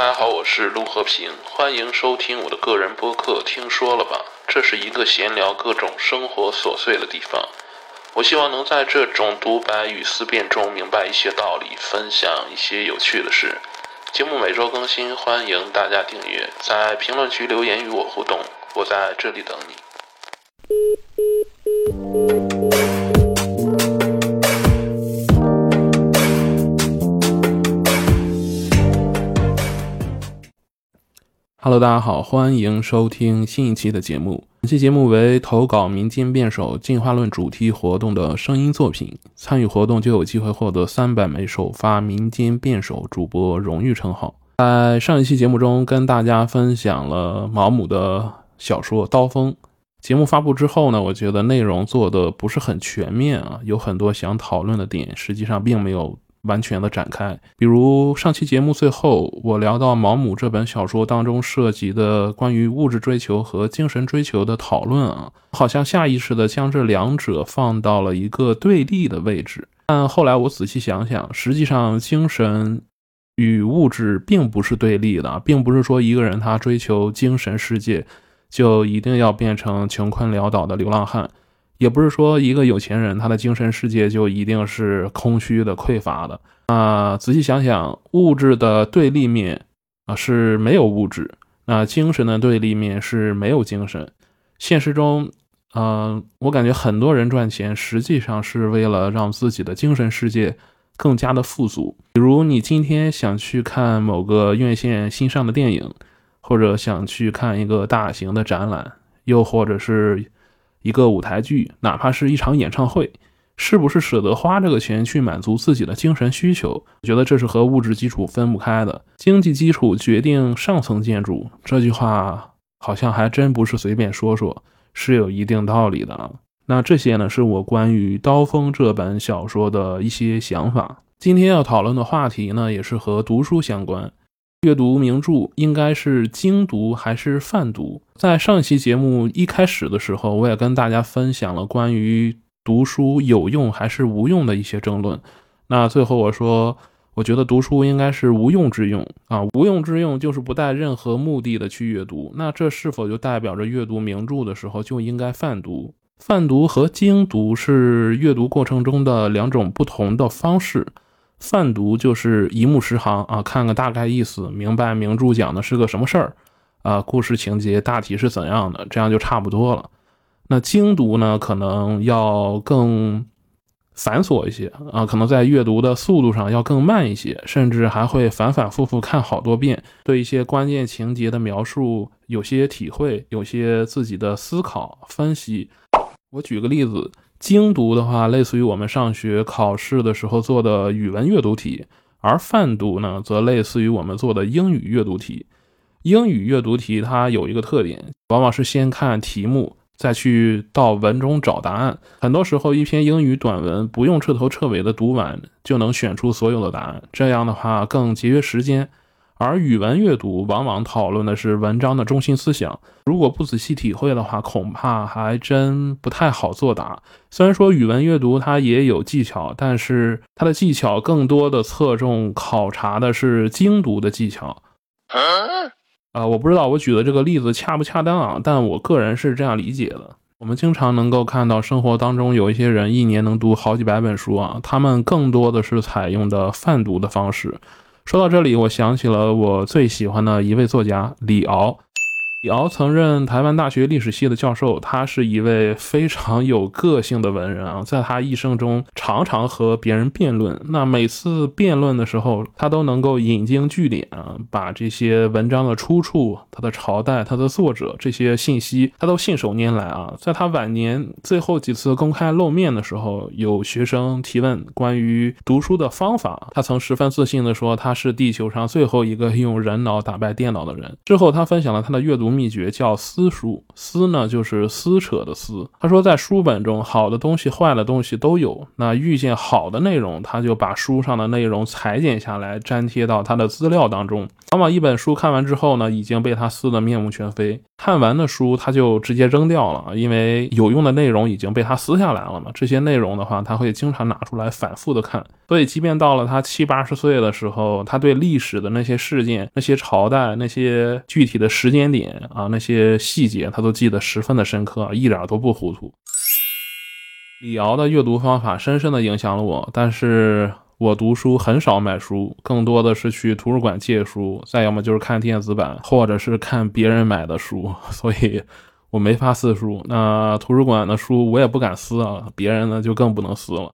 大家好，我是陆和平，欢迎收听我的个人播客。听说了吧？这是一个闲聊各种生活琐碎的地方。我希望能在这种独白与思辨中明白一些道理，分享一些有趣的事。节目每周更新，欢迎大家订阅，在评论区留言与我互动，我在这里等你。Hello，大家好，欢迎收听新一期的节目。本期节目为投稿民间辩手进化论主题活动的声音作品，参与活动就有机会获得三百枚首发民间辩手主播荣誉称号。在上一期节目中，跟大家分享了毛姆的小说《刀锋》。节目发布之后呢，我觉得内容做的不是很全面啊，有很多想讨论的点，实际上并没有。完全的展开，比如上期节目最后，我聊到毛姆这本小说当中涉及的关于物质追求和精神追求的讨论啊，好像下意识的将这两者放到了一个对立的位置。但后来我仔细想想，实际上精神与物质并不是对立的，并不是说一个人他追求精神世界，就一定要变成穷困潦倒的流浪汉。也不是说一个有钱人他的精神世界就一定是空虚的、匮乏的啊。仔细想想，物质的对立面啊是没有物质，那精神的对立面是没有精神。现实中，嗯，我感觉很多人赚钱实际上是为了让自己的精神世界更加的富足。比如你今天想去看某个院线新上的电影，或者想去看一个大型的展览，又或者是。一个舞台剧，哪怕是一场演唱会，是不是舍得花这个钱去满足自己的精神需求？我觉得这是和物质基础分不开的。经济基础决定上层建筑，这句话好像还真不是随便说说，是有一定道理的。那这些呢，是我关于《刀锋》这本小说的一些想法。今天要讨论的话题呢，也是和读书相关。阅读名著应该是精读还是泛读？在上一期节目一开始的时候，我也跟大家分享了关于读书有用还是无用的一些争论。那最后我说，我觉得读书应该是无用之用啊，无用之用就是不带任何目的的去阅读。那这是否就代表着阅读名著的时候就应该泛读？泛读和精读是阅读过程中的两种不同的方式。泛读就是一目十行啊，看个大概意思，明白名著讲的是个什么事儿，啊，故事情节大体是怎样的，这样就差不多了。那精读呢，可能要更繁琐一些啊，可能在阅读的速度上要更慢一些，甚至还会反反复复看好多遍，对一些关键情节的描述有些体会，有些自己的思考分析。我举个例子。精读的话，类似于我们上学考试的时候做的语文阅读题；而泛读呢，则类似于我们做的英语阅读题。英语阅读题它有一个特点，往往是先看题目，再去到文中找答案。很多时候，一篇英语短文不用彻头彻尾的读完，就能选出所有的答案。这样的话更节约时间。而语文阅读往往讨论的是文章的中心思想，如果不仔细体会的话，恐怕还真不太好作答。虽然说语文阅读它也有技巧，但是它的技巧更多的侧重考察的是精读的技巧。啊，我不知道我举的这个例子恰不恰当啊，但我个人是这样理解的。我们经常能够看到生活当中有一些人一年能读好几百本书啊，他们更多的是采用的泛读的方式。说到这里，我想起了我最喜欢的一位作家李敖。李敖曾任台湾大学历史系的教授，他是一位非常有个性的文人啊，在他一生中常常和别人辩论。那每次辩论的时候，他都能够引经据典啊，把这些文章的出处、他的朝代、他的作者这些信息，他都信手拈来啊。在他晚年最后几次公开露面的时候，有学生提问关于读书的方法，他曾十分自信地说他是地球上最后一个用人脑打败电脑的人。之后，他分享了他的阅读。秘诀叫撕书，撕呢就是撕扯的撕。他说，在书本中，好的东西、坏的东西都有。那遇见好的内容，他就把书上的内容裁剪下来，粘贴到他的资料当中。往往一本书看完之后呢，已经被他撕得面目全非。看完的书他就直接扔掉了，因为有用的内容已经被他撕下来了嘛。这些内容的话，他会经常拿出来反复的看。所以，即便到了他七八十岁的时候，他对历史的那些事件、那些朝代、那些具体的时间点啊、那些细节，他都记得十分的深刻，一点都不糊涂。李敖的阅读方法深深的影响了我，但是我读书很少买书，更多的是去图书馆借书，再要么就是看电子版，或者是看别人买的书，所以我没法撕书。那图书馆的书我也不敢撕啊，别人呢就更不能撕了。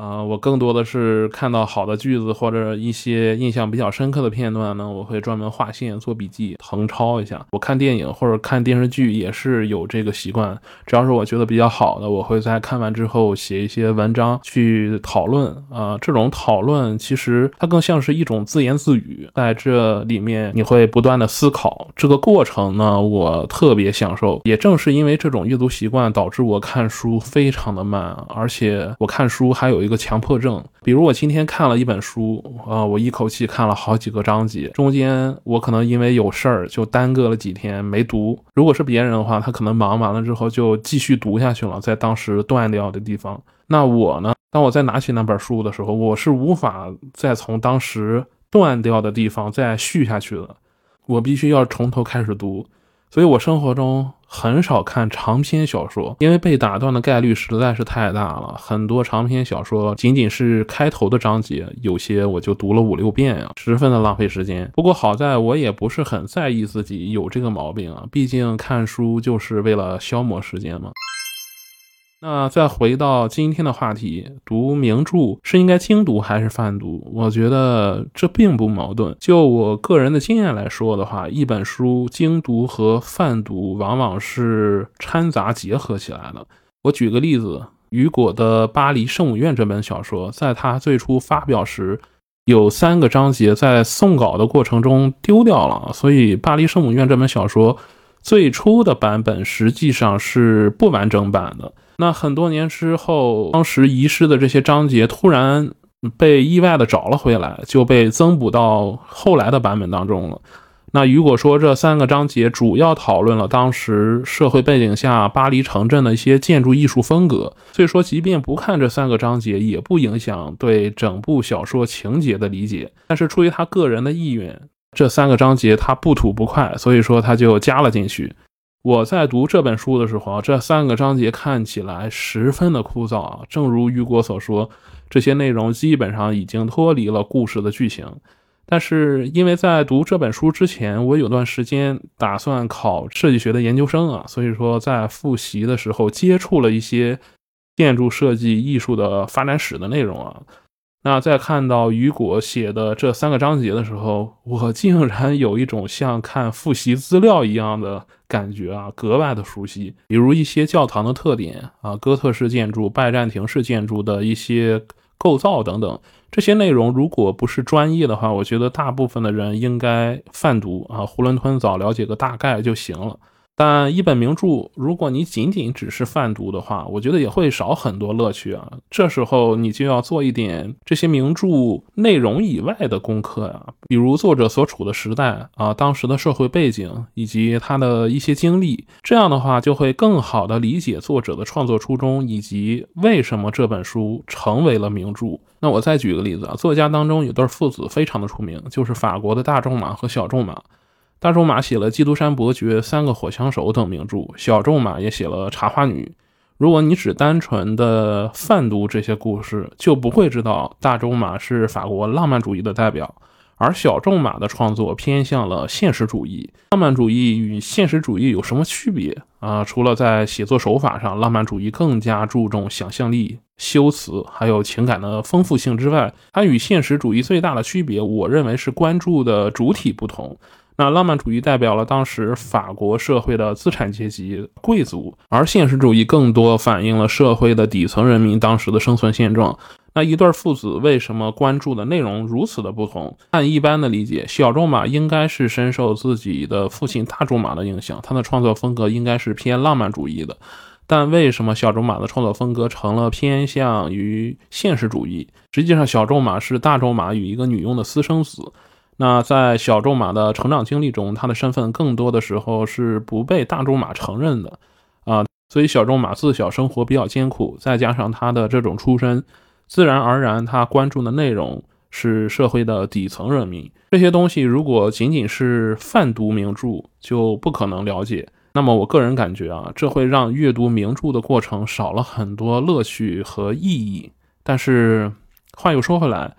啊，我更多的是看到好的句子或者一些印象比较深刻的片段呢，我会专门划线做笔记，誊抄一下。我看电影或者看电视剧也是有这个习惯，只要是我觉得比较好的，我会在看完之后写一些文章去讨论。啊，这种讨论其实它更像是一种自言自语，在这里面你会不断的思考，这个过程呢，我特别享受。也正是因为这种阅读习惯，导致我看书非常的慢，而且我看书还有一个强迫症，比如我今天看了一本书，啊，我一口气看了好几个章节，中间我可能因为有事儿就耽搁了几天没读。如果是别人的话，他可能忙完了之后就继续读下去了，在当时断掉的地方。那我呢，当我再拿起那本书的时候，我是无法再从当时断掉的地方再续下去的，我必须要从头开始读。所以我生活中很少看长篇小说，因为被打断的概率实在是太大了。很多长篇小说仅仅是开头的章节，有些我就读了五六遍啊，十分的浪费时间。不过好在我也不是很在意自己有这个毛病啊，毕竟看书就是为了消磨时间嘛。那再回到今天的话题，读名著是应该精读还是泛读？我觉得这并不矛盾。就我个人的经验来说的话，一本书精读和泛读往往是掺杂结合起来的。我举个例子，雨果的《巴黎圣母院》这本小说，在他最初发表时，有三个章节在送稿的过程中丢掉了，所以《巴黎圣母院》这本小说最初的版本实际上是不完整版的。那很多年之后，当时遗失的这些章节突然被意外的找了回来，就被增补到后来的版本当中了。那如果说这三个章节主要讨论了当时社会背景下巴黎城镇的一些建筑艺术风格，所以说即便不看这三个章节，也不影响对整部小说情节的理解。但是出于他个人的意愿，这三个章节他不吐不快，所以说他就加了进去。我在读这本书的时候，这三个章节看起来十分的枯燥啊。正如雨果所说，这些内容基本上已经脱离了故事的剧情。但是因为在读这本书之前，我有段时间打算考设计学的研究生啊，所以说在复习的时候接触了一些建筑设计艺术的发展史的内容啊。那在看到雨果写的这三个章节的时候，我竟然有一种像看复习资料一样的感觉啊，格外的熟悉。比如一些教堂的特点啊，哥特式建筑、拜占庭式建筑的一些构造等等，这些内容如果不是专业的话，我觉得大部分的人应该泛读啊，囫囵吞枣了解个大概就行了。但一本名著，如果你仅仅只是泛读的话，我觉得也会少很多乐趣啊。这时候你就要做一点这些名著内容以外的功课呀，比如作者所处的时代啊，当时的社会背景以及他的一些经历，这样的话就会更好的理解作者的创作初衷以及为什么这本书成为了名著。那我再举个例子啊，作家当中有对父子非常的出名，就是法国的大仲马和小仲马。大仲马写了《基督山伯爵》《三个火枪手》等名著，小仲马也写了《茶花女》。如果你只单纯的泛读这些故事，就不会知道大仲马是法国浪漫主义的代表，而小仲马的创作偏向了现实主义。浪漫主义与现实主义有什么区别啊？除了在写作手法上，浪漫主义更加注重想象力、修辞还有情感的丰富性之外，它与现实主义最大的区别，我认为是关注的主体不同。那浪漫主义代表了当时法国社会的资产阶级贵族，而现实主义更多反映了社会的底层人民当时的生存现状。那一对父子为什么关注的内容如此的不同？按一般的理解，小仲马应该是深受自己的父亲大仲马的影响，他的创作风格应该是偏浪漫主义的。但为什么小仲马的创作风格成了偏向于现实主义？实际上，小仲马是大仲马与一个女佣的私生子。那在小仲马的成长经历中，他的身份更多的时候是不被大仲马承认的啊。所以，小仲马自小生活比较艰苦，再加上他的这种出身。自然而然，他关注的内容是社会的底层人民。这些东西如果仅仅是泛读名著，就不可能了解。那么，我个人感觉啊，这会让阅读名著的过程少了很多乐趣和意义。但是，话又说回来，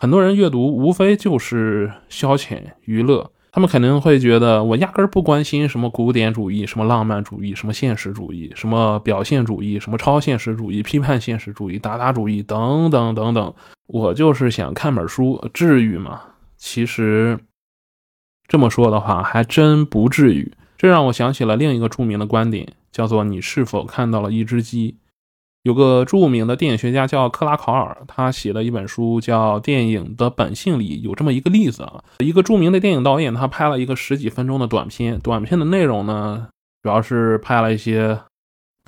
很多人阅读无非就是消遣娱乐。他们肯定会觉得，我压根儿不关心什么古典主义、什么浪漫主义、什么现实主义、什么表现主义、什么超现实主义、批判现实主义、达达主义等等等等。我就是想看本书，至于吗？其实这么说的话，还真不至于。这让我想起了另一个著名的观点，叫做“你是否看到了一只鸡”。有个著名的电影学家叫克拉考尔，他写了一本书叫《电影的本性》里有这么一个例子啊，一个著名的电影导演，他拍了一个十几分钟的短片，短片的内容呢，主要是拍了一些。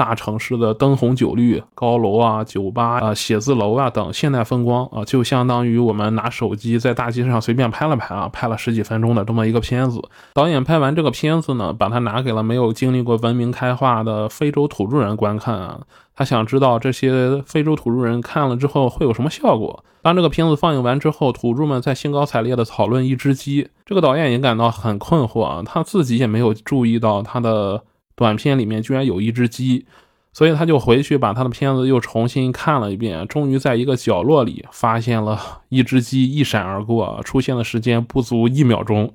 大城市的灯红酒绿、高楼啊、酒吧啊、写字楼啊等现代风光啊，就相当于我们拿手机在大街上随便拍了拍啊，拍了十几分钟的这么一个片子。导演拍完这个片子呢，把它拿给了没有经历过文明开化的非洲土著人观看啊。他想知道这些非洲土著人看了之后会有什么效果。当这个片子放映完之后，土著们在兴高采烈地讨论一只鸡，这个导演也感到很困惑啊，他自己也没有注意到他的。短片里面居然有一只鸡，所以他就回去把他的片子又重新看了一遍，终于在一个角落里发现了一只鸡一闪而过，出现的时间不足一秒钟，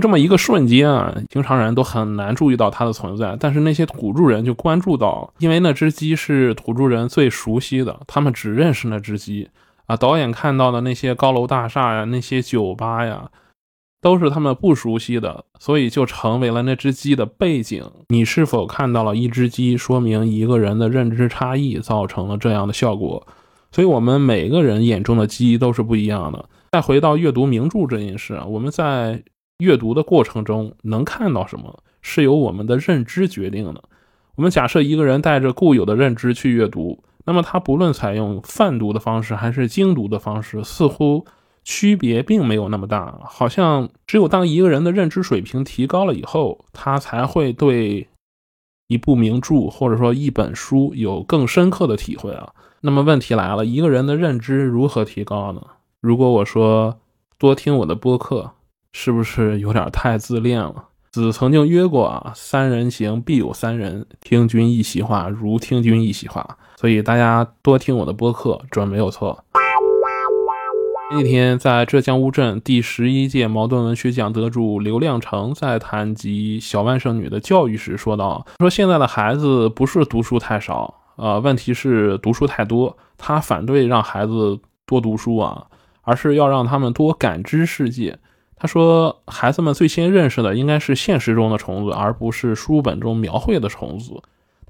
这么一个瞬间啊，平常人都很难注意到它的存在，但是那些土著人就关注到，因为那只鸡是土著人最熟悉的，他们只认识那只鸡啊。导演看到的那些高楼大厦呀，那些酒吧呀。都是他们不熟悉的，所以就成为了那只鸡的背景。你是否看到了一只鸡，说明一个人的认知差异造成了这样的效果。所以，我们每个人眼中的鸡都是不一样的。再回到阅读名著这件事啊，我们在阅读的过程中能看到什么，是由我们的认知决定的。我们假设一个人带着固有的认知去阅读，那么他不论采用泛读的方式还是精读的方式，似乎。区别并没有那么大，好像只有当一个人的认知水平提高了以后，他才会对一部名著或者说一本书有更深刻的体会啊。那么问题来了，一个人的认知如何提高呢？如果我说多听我的播客，是不是有点太自恋了？子曾经约过啊，三人行必有三人，听君一席话，如听君一席话。所以大家多听我的播客，准没有错。那天在浙江乌镇第十一届茅盾文学奖得主刘亮程在谈及小万圣女的教育时说道：“说现在的孩子不是读书太少，呃，问题是读书太多。他反对让孩子多读书啊，而是要让他们多感知世界。他说，孩子们最先认识的应该是现实中的虫子，而不是书本中描绘的虫子。”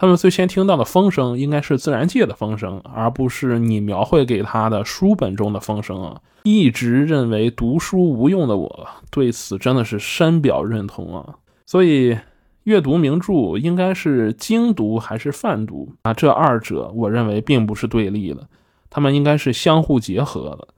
他们最先听到的风声应该是自然界的风声，而不是你描绘给他的书本中的风声啊！一直认为读书无用的我，对此真的是深表认同啊！所以，阅读名著应该是精读还是泛读啊？这二者我认为并不是对立的，他们应该是相互结合的。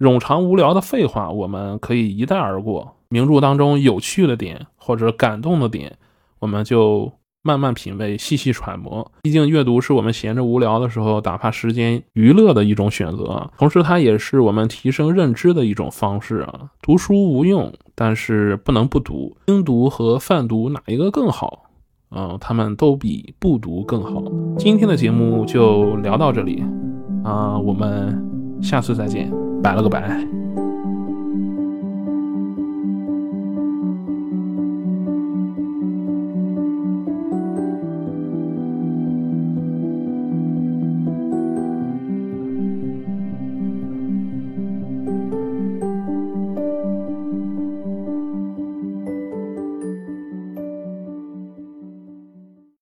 冗长无聊的废话我们可以一带而过，名著当中有趣的点或者感动的点，我们就。慢慢品味，细细揣摩。毕竟阅读是我们闲着无聊的时候打发时间、娱乐的一种选择，同时它也是我们提升认知的一种方式啊。读书无用，但是不能不读。精读和泛读哪一个更好？嗯，他们都比不读更好。今天的节目就聊到这里啊，我们下次再见，拜了个拜。